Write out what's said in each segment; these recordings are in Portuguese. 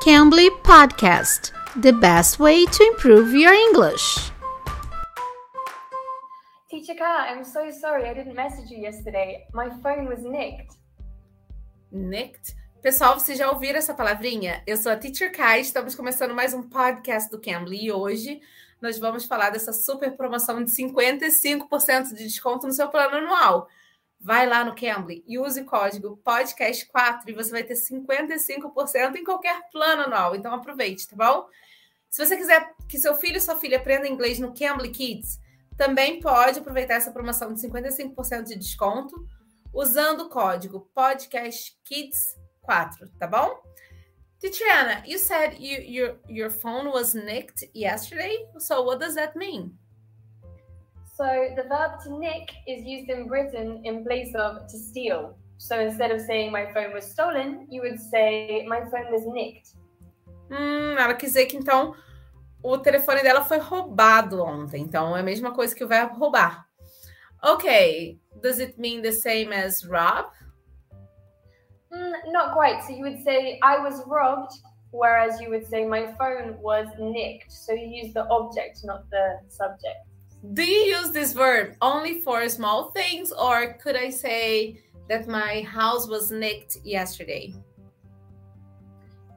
Cambly Podcast, the best way to improve your English. Teacher Kat, I'm so sorry I didn't message you yesterday. My phone was nicked. Nicked? Pessoal, vocês já ouviram essa palavrinha? Eu sou a Teacher Kai, estamos começando mais um podcast do Cambly e hoje nós vamos falar dessa super promoção de 55% de desconto no seu plano anual. Vai lá no Cambly e use o código podcast4 e você vai ter 55% em qualquer plano anual. Então aproveite, tá bom? Se você quiser que seu filho ou sua filha aprenda inglês no Cambly Kids, também pode aproveitar essa promoção de 55% de desconto usando o código podcastkids4, tá bom? Tiziana, you said you, your your phone was nicked yesterday. So what does that mean? So the verb to nick is used in Britain in place of to steal. So instead of saying my phone was stolen, you would say my phone was nicked. Hum, ela quis dizer que então o telefone dela foi roubado ontem. Então é a mesma coisa que o verbo roubar. Ok. Does it mean the same as rob? Mm, not quite. So you would say I was robbed, whereas you would say my phone was nicked. So you use the object, not the subject. Do you use this verb only for small things, or could I say that my house was nicked yesterday?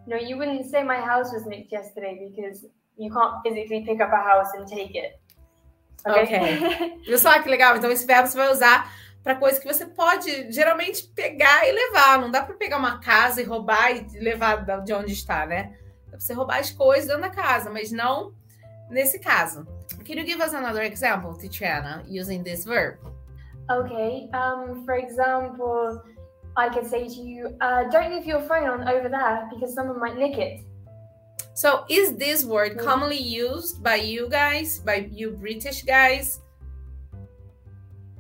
No, you wouldn't say my house was nicked yesterday because you can't physically pick up a house and take it. Ok. Viu só que legal? Então, esse verbo você vai usar para coisa que você pode geralmente pegar e levar. Não dá para pegar uma casa e roubar e levar de onde está, né? Dá para você roubar as coisas dentro da casa, mas não nesse caso. Can you give us another example, Tiziana, using this verb? Okay. Um, for example, I could say to you, uh, "Don't leave your phone on over there because someone might nick it." So, is this word Mm. commonly used by you guys, by you British guys?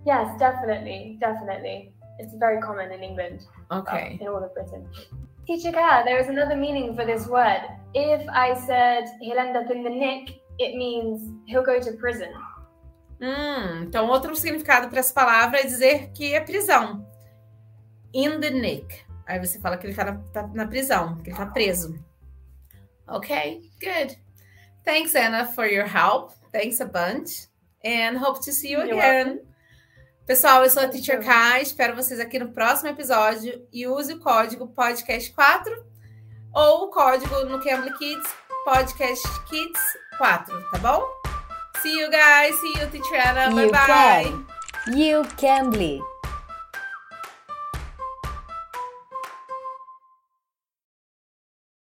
Yes, definitely, definitely. It's very common in England, uh, Okay. in all of Britain. Teacher there is another meaning for this word. If I said he'll end up in the nick, it means he'll go to prison. Hum, então, outro significado para essa palavra é dizer que é prisão. In the nick. Aí você fala que ele tá na, tá na prisão, que ele tá preso. Ok, good. Thanks, Anna, for your help. Thanks a bunch. And hope to see you You're again. Pessoal, eu sou a Teacher. Kai. Espero vocês aqui no próximo episódio. E use o código podcast4 ou o código no Cambly Kids, podcastkids4, tá bom? See you guys. See you, Anna. Bye bye. can. You can bleed.